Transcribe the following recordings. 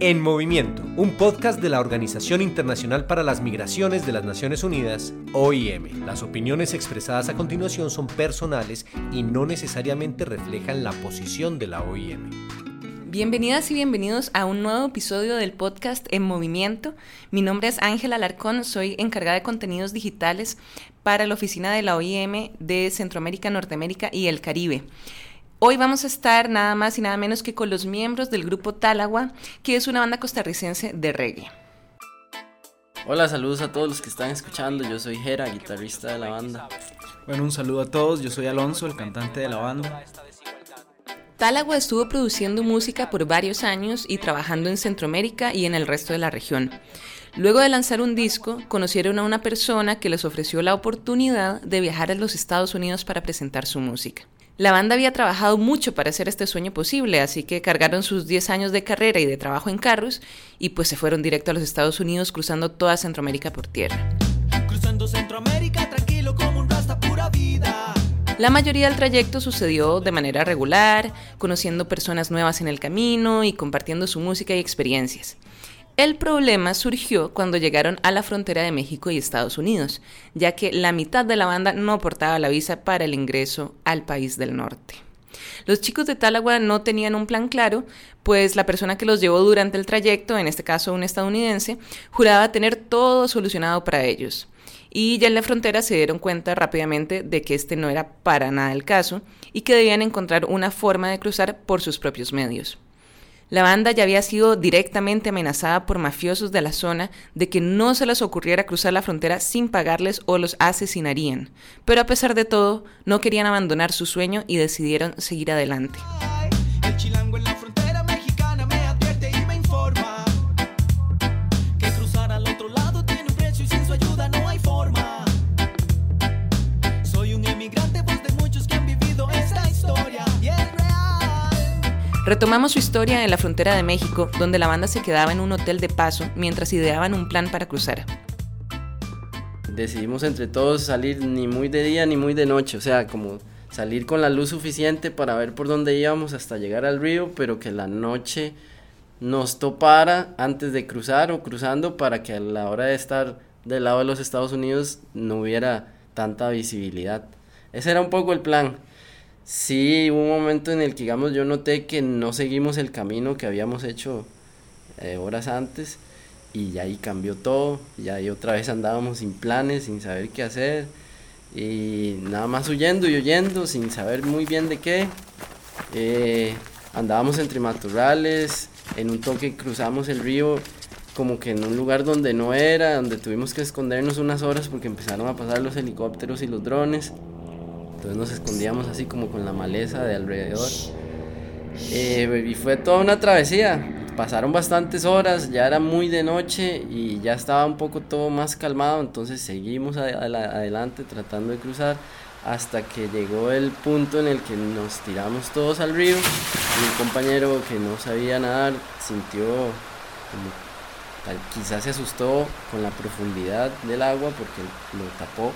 En Movimiento, un podcast de la Organización Internacional para las Migraciones de las Naciones Unidas, OIM. Las opiniones expresadas a continuación son personales y no necesariamente reflejan la posición de la OIM. Bienvenidas y bienvenidos a un nuevo episodio del podcast En Movimiento. Mi nombre es Ángela Alarcón, soy encargada de contenidos digitales para la oficina de la OIM de Centroamérica, Norteamérica y el Caribe. Hoy vamos a estar nada más y nada menos que con los miembros del grupo Talagua, que es una banda costarricense de reggae. Hola, saludos a todos los que están escuchando. Yo soy Jera, guitarrista de la banda. Bueno, un saludo a todos. Yo soy Alonso, el cantante de la banda. Talagua estuvo produciendo música por varios años y trabajando en Centroamérica y en el resto de la región. Luego de lanzar un disco, conocieron a una persona que les ofreció la oportunidad de viajar a los Estados Unidos para presentar su música. La banda había trabajado mucho para hacer este sueño posible, así que cargaron sus 10 años de carrera y de trabajo en carros y pues se fueron directo a los Estados Unidos cruzando toda Centroamérica por tierra. Cruzando Centroamérica tranquilo como un rasta pura vida. La mayoría del trayecto sucedió de manera regular, conociendo personas nuevas en el camino y compartiendo su música y experiencias. El problema surgió cuando llegaron a la frontera de México y Estados Unidos, ya que la mitad de la banda no portaba la visa para el ingreso al país del norte. Los chicos de Talagua no tenían un plan claro, pues la persona que los llevó durante el trayecto, en este caso un estadounidense, juraba tener todo solucionado para ellos. Y ya en la frontera se dieron cuenta rápidamente de que este no era para nada el caso y que debían encontrar una forma de cruzar por sus propios medios. La banda ya había sido directamente amenazada por mafiosos de la zona de que no se les ocurriera cruzar la frontera sin pagarles o los asesinarían. Pero a pesar de todo, no querían abandonar su sueño y decidieron seguir adelante. Retomamos su historia en la frontera de México, donde la banda se quedaba en un hotel de paso mientras ideaban un plan para cruzar. Decidimos entre todos salir ni muy de día ni muy de noche, o sea, como salir con la luz suficiente para ver por dónde íbamos hasta llegar al río, pero que la noche nos topara antes de cruzar o cruzando para que a la hora de estar del lado de los Estados Unidos no hubiera tanta visibilidad. Ese era un poco el plan. Sí, hubo un momento en el que, digamos, yo noté que no seguimos el camino que habíamos hecho eh, horas antes y ya ahí cambió todo, ya ahí otra vez andábamos sin planes, sin saber qué hacer y nada más huyendo y huyendo sin saber muy bien de qué. Eh, andábamos entre matorrales, en un toque cruzamos el río como que en un lugar donde no era, donde tuvimos que escondernos unas horas porque empezaron a pasar los helicópteros y los drones. Entonces nos escondíamos así como con la maleza de alrededor. Eh, y fue toda una travesía. Pasaron bastantes horas, ya era muy de noche y ya estaba un poco todo más calmado, entonces seguimos adelante tratando de cruzar hasta que llegó el punto en el que nos tiramos todos al río y un compañero que no sabía nadar sintió como quizás se asustó con la profundidad del agua porque lo tapó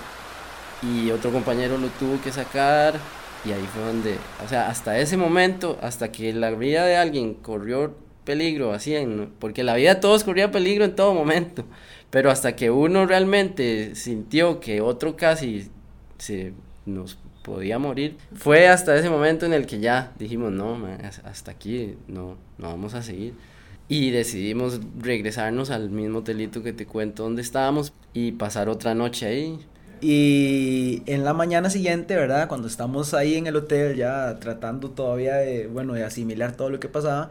y otro compañero lo tuvo que sacar y ahí fue donde, o sea, hasta ese momento, hasta que la vida de alguien corrió peligro, así, en, porque la vida de todos corría peligro en todo momento, pero hasta que uno realmente sintió que otro casi se nos podía morir, fue hasta ese momento en el que ya dijimos, no, hasta aquí no, no vamos a seguir. Y decidimos regresarnos al mismo hotelito que te cuento donde estábamos y pasar otra noche ahí. Y en la mañana siguiente, ¿verdad? Cuando estamos ahí en el hotel ya tratando todavía de, bueno, de asimilar todo lo que pasaba,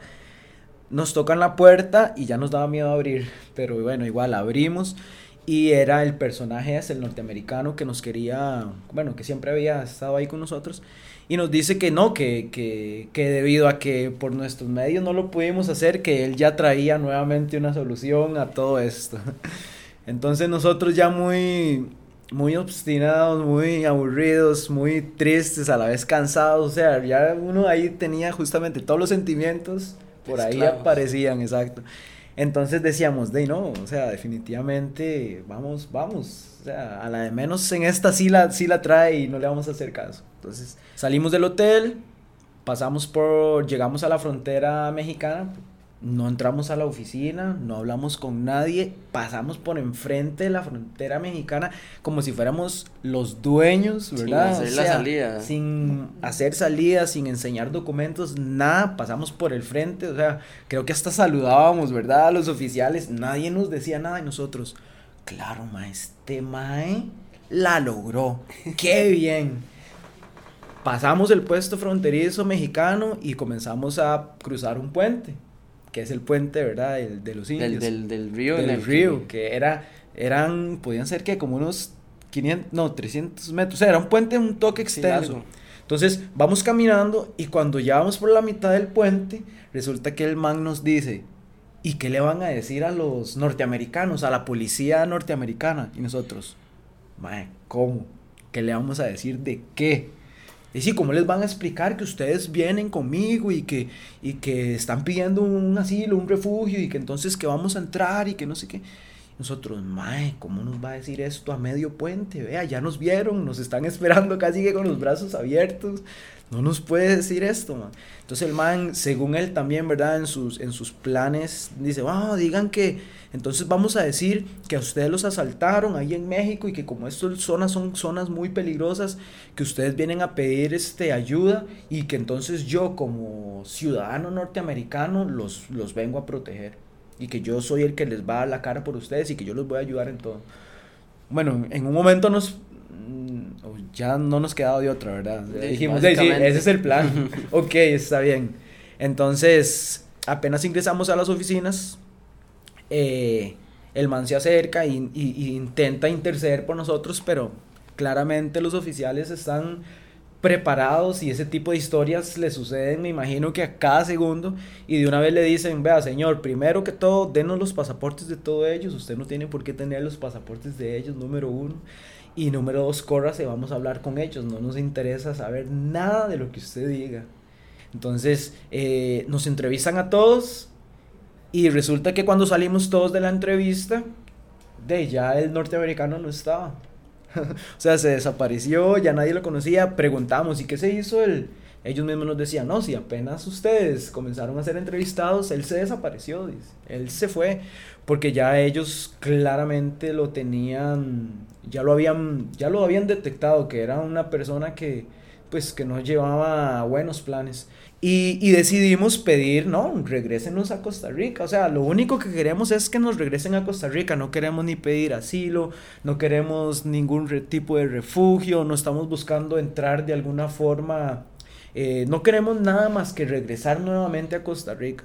nos tocan la puerta y ya nos daba miedo abrir, pero bueno, igual abrimos y era el personaje, es el norteamericano que nos quería, bueno, que siempre había estado ahí con nosotros y nos dice que no, que, que, que debido a que por nuestros medios no lo pudimos hacer, que él ya traía nuevamente una solución a todo esto. Entonces nosotros ya muy muy obstinados, muy aburridos, muy tristes, a la vez cansados, o sea, ya uno ahí tenía justamente todos los sentimientos, por ahí aparecían, exacto. Entonces decíamos, de no, o sea, definitivamente, vamos, vamos, o sea, a la de menos en esta sí la, sí la trae y no le vamos a hacer caso. Entonces salimos del hotel, pasamos por, llegamos a la frontera mexicana, no entramos a la oficina, no hablamos con nadie, pasamos por enfrente de la frontera mexicana como si fuéramos los dueños, ¿verdad? Sin hacer la salida. Sin hacer salida, sin enseñar documentos, nada, pasamos por el frente, o sea, creo que hasta saludábamos, ¿verdad? A los oficiales, nadie nos decía nada y nosotros, claro, ma, este mae la logró, qué bien. Pasamos el puesto fronterizo mexicano y comenzamos a cruzar un puente que es el puente, ¿verdad? El, de los indios. Del, del, río. Del el río, que era, eran, podían ser que como unos 500, no, 300 metros, o sea, era un puente, un toque extenso. Entonces, vamos caminando y cuando ya vamos por la mitad del puente, resulta que el man nos dice, ¿y qué le van a decir a los norteamericanos, a la policía norteamericana? Y nosotros, mae, ¿cómo? ¿Qué le vamos a decir de qué? Y sí, ¿cómo les van a explicar que ustedes vienen conmigo y que, y que están pidiendo un asilo, un refugio y que entonces que vamos a entrar y que no sé qué? Nosotros, mae, ¿cómo nos va a decir esto a medio puente? Vea, ya nos vieron, nos están esperando casi que con los brazos abiertos. No nos puede decir esto, man. Entonces el man, según él también, ¿verdad? En sus, en sus planes, dice, wow, digan que, entonces vamos a decir que a ustedes los asaltaron ahí en México y que como estas zonas son zonas muy peligrosas, que ustedes vienen a pedir este, ayuda y que entonces yo como ciudadano norteamericano los, los vengo a proteger y que yo soy el que les va a dar la cara por ustedes y que yo los voy a ayudar en todo. Bueno, en un momento nos ya no nos quedaba de otra, ¿verdad? Dijimos, sí, ese es el plan. ok, está bien. Entonces, apenas ingresamos a las oficinas, eh, el man se acerca y, intenta interceder por nosotros, pero claramente los oficiales están preparados y ese tipo de historias le suceden, me imagino que a cada segundo, y de una vez le dicen, vea señor, primero que todo, denos los pasaportes de todos ellos, usted no tiene por qué tener los pasaportes de ellos, número uno, y número dos, córrase, vamos a hablar con ellos, no nos interesa saber nada de lo que usted diga. Entonces, eh, nos entrevistan a todos, y resulta que cuando salimos todos de la entrevista, de ya el norteamericano no estaba. o sea, se desapareció, ya nadie lo conocía. Preguntamos, ¿y qué se hizo él? Ellos mismos nos decían, no, si apenas ustedes comenzaron a ser entrevistados, él se desapareció, dice. Él se fue, porque ya ellos claramente lo tenían, ya lo habían, ya lo habían detectado, que era una persona que, pues, que no llevaba buenos planes. Y, decidimos pedir, no, regrésenos a Costa Rica. O sea, lo único que queremos es que nos regresen a Costa Rica. No queremos ni pedir asilo, no queremos ningún tipo de refugio, no estamos buscando entrar de alguna forma. Eh, no queremos nada más que regresar nuevamente a Costa Rica.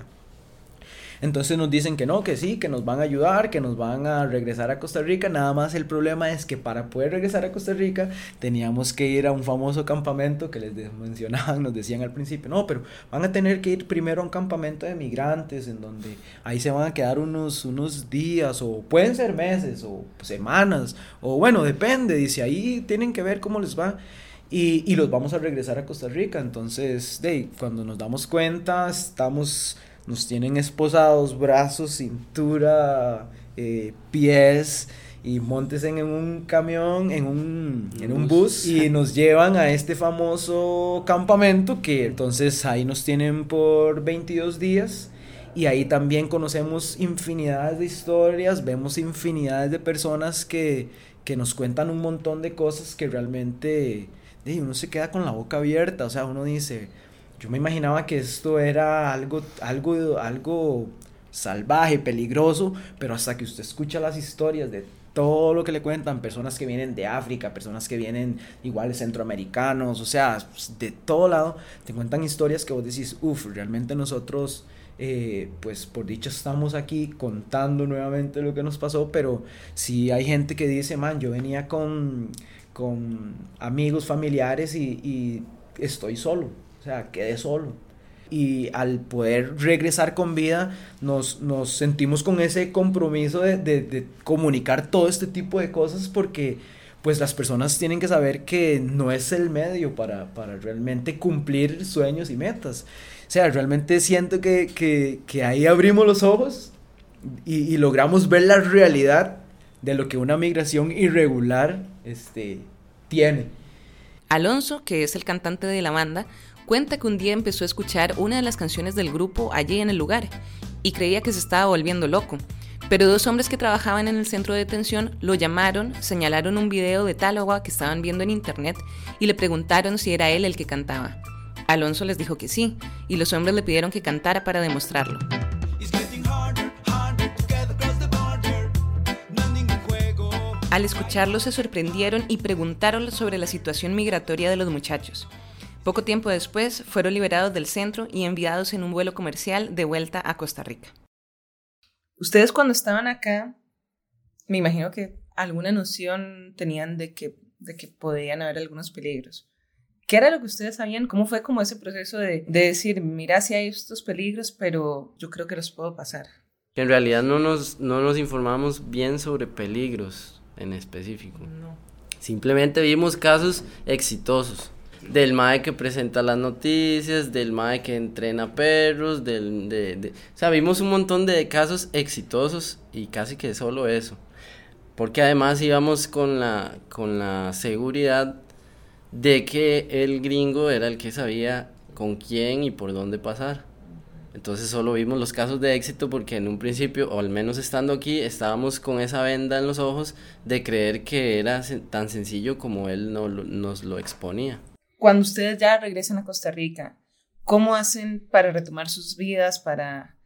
Entonces nos dicen que no, que sí, que nos van a ayudar, que nos van a regresar a Costa Rica. Nada más el problema es que para poder regresar a Costa Rica teníamos que ir a un famoso campamento que les mencionaban, nos decían al principio, no, pero van a tener que ir primero a un campamento de migrantes en donde ahí se van a quedar unos, unos días o pueden ser meses o semanas o bueno, depende, dice, ahí tienen que ver cómo les va. Y, y, los vamos a regresar a Costa Rica. Entonces, de, cuando nos damos cuenta, estamos nos tienen esposados, brazos, cintura, eh, pies y montes en un camión, en un, en un bus y nos llevan a este famoso campamento que entonces ahí nos tienen por 22 días y ahí también conocemos infinidades de historias, vemos infinidades de personas que, que nos cuentan un montón de cosas que realmente uno se queda con la boca abierta, o sea, uno dice, yo me imaginaba que esto era algo, algo, algo salvaje, peligroso, pero hasta que usted escucha las historias de todo lo que le cuentan, personas que vienen de África, personas que vienen igual centroamericanos, o sea, de todo lado, te cuentan historias que vos decís, uff, realmente nosotros, eh, pues por dicho estamos aquí contando nuevamente lo que nos pasó, pero si hay gente que dice, man, yo venía con, con amigos, familiares y, y estoy solo, o sea, quedé solo. Y al poder regresar con vida, nos, nos sentimos con ese compromiso de, de, comunicar todo este tipo de cosas porque pues las personas tienen que saber que no es el medio para, para realmente cumplir sueños y metas. O sea, realmente siento que, que, que ahí abrimos los ojos y, y, logramos ver la realidad de lo que una migración irregular este, tiene. Alonso, que es el cantante de la banda, cuenta que un día empezó a escuchar una de las canciones del grupo allí en el lugar y creía que se estaba volviendo loco. Pero dos hombres que trabajaban en el centro de detención lo llamaron, señalaron un video de Táloga que estaban viendo en internet y le preguntaron si era él el que cantaba. Alonso les dijo que sí, y los hombres le pidieron que cantara para demostrarlo. Al escucharlo se sorprendieron y preguntaron sobre la situación migratoria de los muchachos. Poco tiempo después fueron liberados del centro y enviados en un vuelo comercial de vuelta a Costa Rica. Ustedes cuando estaban acá, me imagino que alguna noción tenían de que, de que podían haber algunos peligros. ¿Qué era lo que ustedes sabían? ¿Cómo fue como ese proceso de, de decir, mira si hay estos peligros, pero yo creo que los puedo pasar? En realidad no nos, no nos informamos bien sobre peligros en específico. No. Simplemente vimos casos exitosos. Del MAE que presenta las noticias, del MAE que entrena perros, del... De, de, o sea, vimos un montón de casos exitosos y casi que solo eso. Porque además íbamos con la, con la seguridad de que el gringo era el que sabía con quién y por dónde pasar. Entonces solo vimos los casos de éxito porque en un principio, o al menos estando aquí, estábamos con esa venda en los ojos de creer que era tan sencillo como él no, nos lo exponía. Cuando ustedes ya regresan a Costa Rica, ¿cómo hacen para retomar sus vidas, para,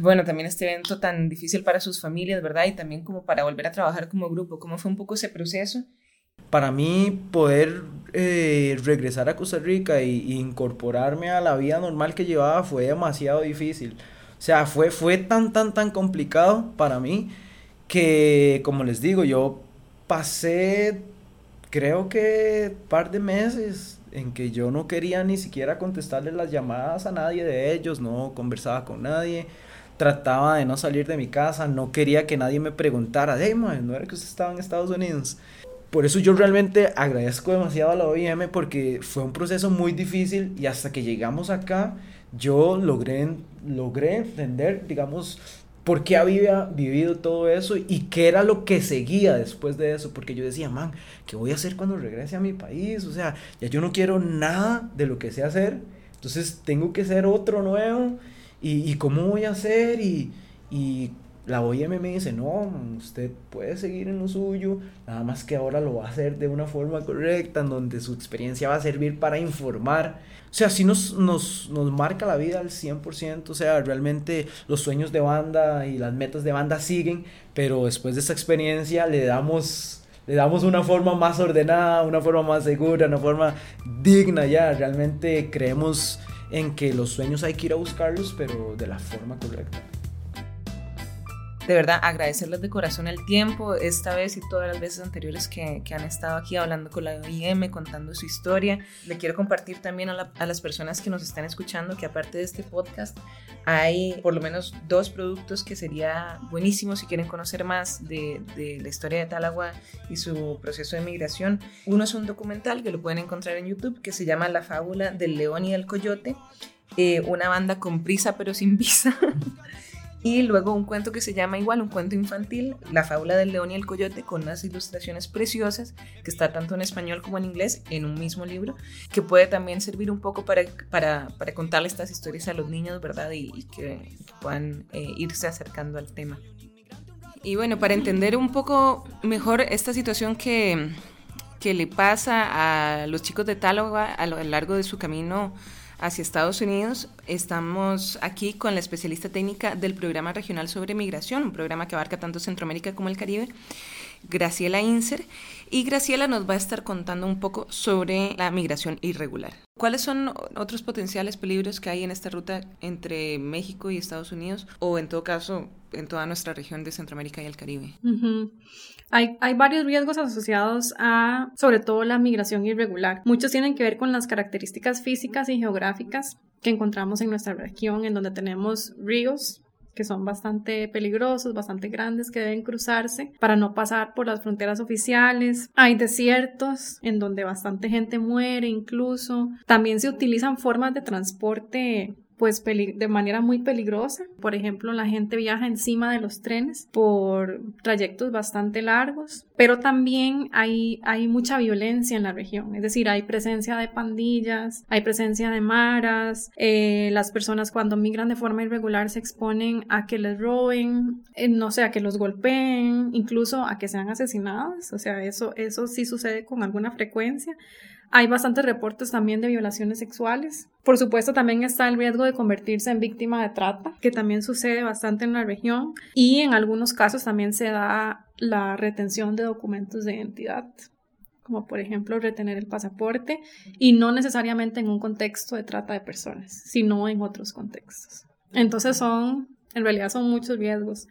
bueno, también este evento tan difícil para sus familias, ¿verdad? Y también como para volver a trabajar como grupo, ¿cómo fue un poco ese proceso? Para mí poder eh, regresar a Costa Rica y, incorporarme a la vida normal que llevaba fue demasiado difícil. O sea, fue, fue tan, tan, tan complicado para mí que, como les digo, yo pasé, creo que par de meses en que yo no quería ni siquiera contestarle las llamadas a nadie de ellos, no conversaba con nadie, trataba de no salir de mi casa, no quería que nadie me preguntara, hey, man, no era que usted estaba en Estados Unidos por eso yo realmente agradezco demasiado a la OIM porque fue un proceso muy difícil y hasta que llegamos acá yo logré, logré entender, digamos, por qué había vivido todo eso y qué era lo que seguía después de eso, porque yo decía, man, ¿qué voy a hacer cuando regrese a mi país? O sea, ya yo no quiero nada de lo que sé hacer, entonces tengo que ser otro nuevo y, cómo voy a hacer y la OIM me dice, no, usted puede seguir en lo suyo, nada más que ahora lo va a hacer de una forma correcta, en donde su experiencia va a servir para informar. O sea, sí nos, nos, nos marca la vida al 100%, o sea, realmente los sueños de banda y las metas de banda siguen, pero después de esa experiencia le damos, le damos una forma más ordenada, una forma más segura, una forma digna ya. Realmente creemos en que los sueños hay que ir a buscarlos, pero de la forma correcta de verdad agradecerles de corazón el tiempo, esta vez y todas las veces anteriores que, que han estado aquí hablando con la OIM, contando su historia. Le quiero compartir también a, a, las personas que nos están escuchando que aparte de este podcast hay por lo menos dos productos que sería buenísimo si quieren conocer más de, de la historia de Talagua y su proceso de migración. Uno es un documental que lo pueden encontrar en YouTube que se llama La fábula del león y del coyote. Eh, una banda con prisa pero sin visa. Y luego un cuento que se llama igual, un cuento infantil, La fábula del león y el coyote, con unas ilustraciones preciosas, que está tanto en español como en inglés, en un mismo libro, que puede también servir un poco para, para, para contarle estas historias a los niños, ¿verdad? Y, y que puedan eh, irse acercando al tema. Y bueno, para entender un poco mejor esta situación que, que le pasa a los chicos de Táloga a lo largo de su camino hacia Estados Unidos. Estamos aquí con la especialista técnica del Programa Regional sobre Migración, un programa que abarca tanto Centroamérica como el Caribe, Graciela Inser. Y Graciela nos va a estar contando un poco sobre la migración irregular. ¿Cuáles son otros potenciales peligros que hay en esta ruta entre México y Estados Unidos o en todo caso en toda nuestra región de Centroamérica y el Caribe? Hay, hay, varios riesgos asociados a, sobre todo, la migración irregular. Muchos tienen que ver con las características físicas y geográficas que encontramos en nuestra región, en donde tenemos ríos que son bastante peligrosos, bastante grandes, que deben cruzarse para no pasar por las fronteras oficiales. Hay desiertos en donde bastante gente muere incluso. También se utilizan formas de transporte pues de manera muy peligrosa. Por ejemplo, la gente viaja encima de los trenes por trayectos bastante largos, pero también hay, hay mucha violencia en la región, es decir, hay presencia de pandillas, hay presencia de maras, eh, las personas cuando migran de forma irregular se exponen a que les roben, eh, no sé, a que los golpeen, incluso a que sean asesinados, o sea, eso, eso sí sucede con alguna frecuencia. Hay bastantes reportes también de violaciones sexuales. Por supuesto, también está el riesgo de convertirse en víctima de trata, que también sucede bastante en la región. Y en algunos casos también se da la retención de documentos de identidad, como por ejemplo retener el pasaporte, y no necesariamente en un contexto de trata de personas, sino en otros contextos. Entonces son, en realidad son muchos riesgos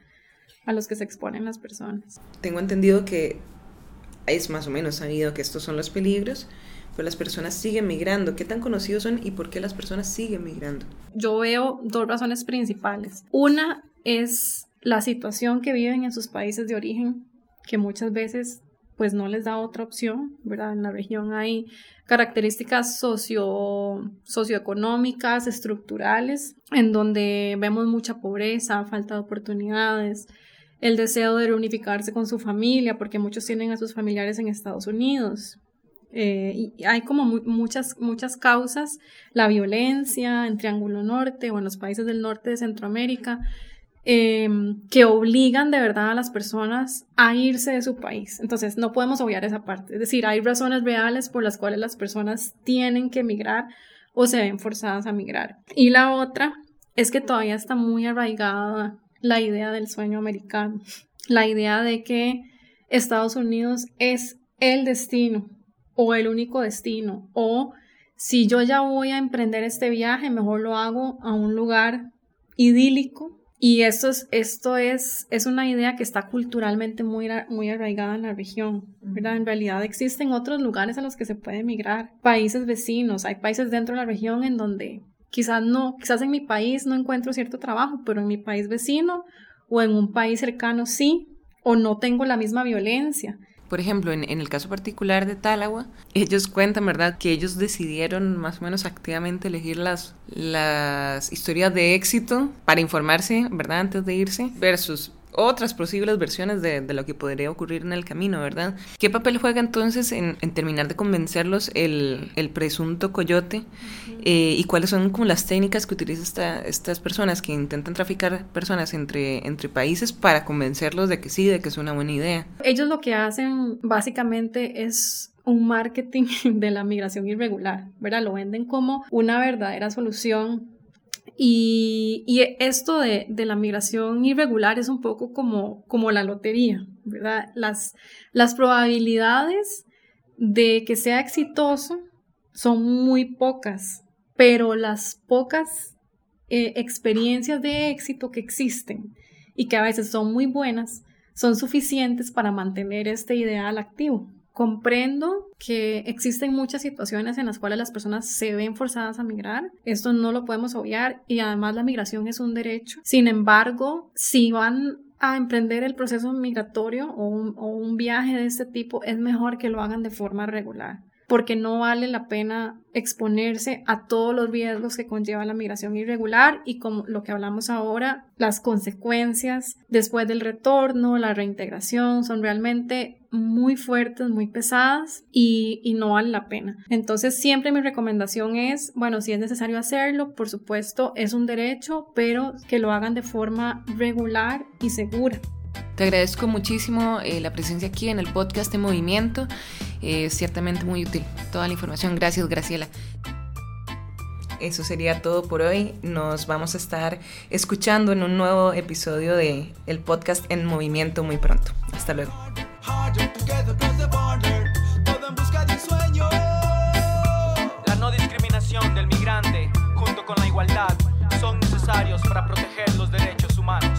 a los que se exponen las personas. Tengo entendido que es más o menos sabido que estos son los peligros, pero las personas siguen migrando. ¿Qué tan conocidos son y por qué las personas siguen migrando? Yo veo dos razones principales. Una es la situación que viven en sus países de origen, que muchas veces pues no les da otra opción, ¿verdad? En la región hay características socio, socioeconómicas, estructurales, en donde vemos mucha pobreza, falta de oportunidades, el deseo de reunificarse con su familia, porque muchos tienen a sus familiares en Estados Unidos, eh, y hay como muchas, muchas causas, la violencia en Triángulo Norte o en los países del norte de Centroamérica, em, que obligan de verdad a las personas a irse de su país. Entonces, no podemos obviar esa parte. Es decir, hay razones reales por las cuales las personas tienen que emigrar o se ven forzadas a migrar. Y la otra es que todavía está muy arraigada la idea del sueño americano, la idea de que Estados Unidos es el destino o el único destino, o si yo ya voy a emprender este viaje, mejor lo hago a un lugar idílico. Y esto es, esto es, es una idea que está culturalmente muy, muy arraigada en la región, ¿verdad? En realidad existen otros lugares a los que se puede emigrar, países vecinos, hay países dentro de la región en donde quizás no, quizás en mi país no encuentro cierto trabajo, pero en mi país vecino o en un país cercano sí, o no tengo la misma violencia. Por ejemplo, en, el caso particular de Talagua, ellos cuentan, ¿verdad?, que ellos decidieron más o menos activamente elegir las, las historias de éxito para informarse, ¿verdad?, antes de irse, versus otras posibles versiones de, lo que podría ocurrir en el camino, ¿verdad? ¿Qué papel juega entonces en, terminar de convencerlos el, presunto coyote eh, y cuáles son como las técnicas que utilizan estas personas que intentan traficar personas entre, entre países para convencerlos de que sí, de que es una buena idea? Ellos lo que hacen básicamente es un marketing de la migración irregular, ¿verdad? Lo venden como una verdadera solución y, esto de, la migración irregular es un poco como, la lotería, ¿verdad? Las, las probabilidades de que sea exitoso son muy pocas, pero las pocas eh, experiencias de éxito que existen y que a veces son muy buenas son suficientes para mantener este ideal activo. Comprendo que existen muchas situaciones en las cuales las personas se ven forzadas a migrar. Esto no lo podemos obviar y además la migración es un derecho. Sin embargo, si van a emprender el proceso migratorio o un, viaje de este tipo, es mejor que lo hagan de forma regular porque no vale la pena exponerse a todos los riesgos que conlleva la migración irregular y como lo que hablamos ahora, las consecuencias después del retorno, la reintegración son realmente muy fuertes, muy pesadas y, y, no vale la pena. Entonces siempre mi recomendación es, bueno, si es necesario hacerlo, por supuesto es un derecho, pero que lo hagan de forma regular y segura. Te agradezco muchísimo eh, la presencia aquí en el podcast de Movimiento. Es ciertamente muy útil toda la información. Gracias, Graciela. Eso sería todo por hoy. Nos vamos a estar escuchando en un nuevo episodio de el podcast en movimiento muy pronto. Hasta luego. Con la igualdad son necesarios para proteger los derechos humanos.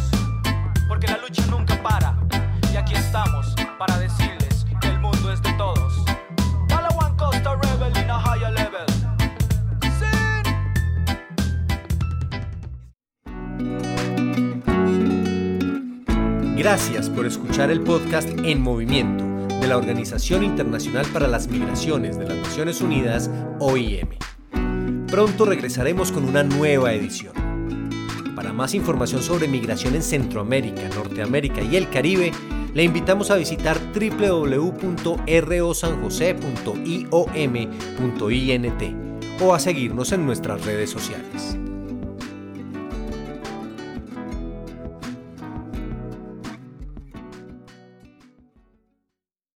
Porque la lucha nunca para y aquí estamos para decirles que el mundo es de todos. Gracias por escuchar el podcast En Movimiento de la Organización Internacional para las Migraciones de las Naciones Unidas, OIM. Pronto regresaremos con una nueva edición. Para más información sobre migración en Centroamérica, Norteamérica y el Caribe, le invitamos a visitar www.rosanjose.iom.int o a seguirnos en nuestras redes sociales.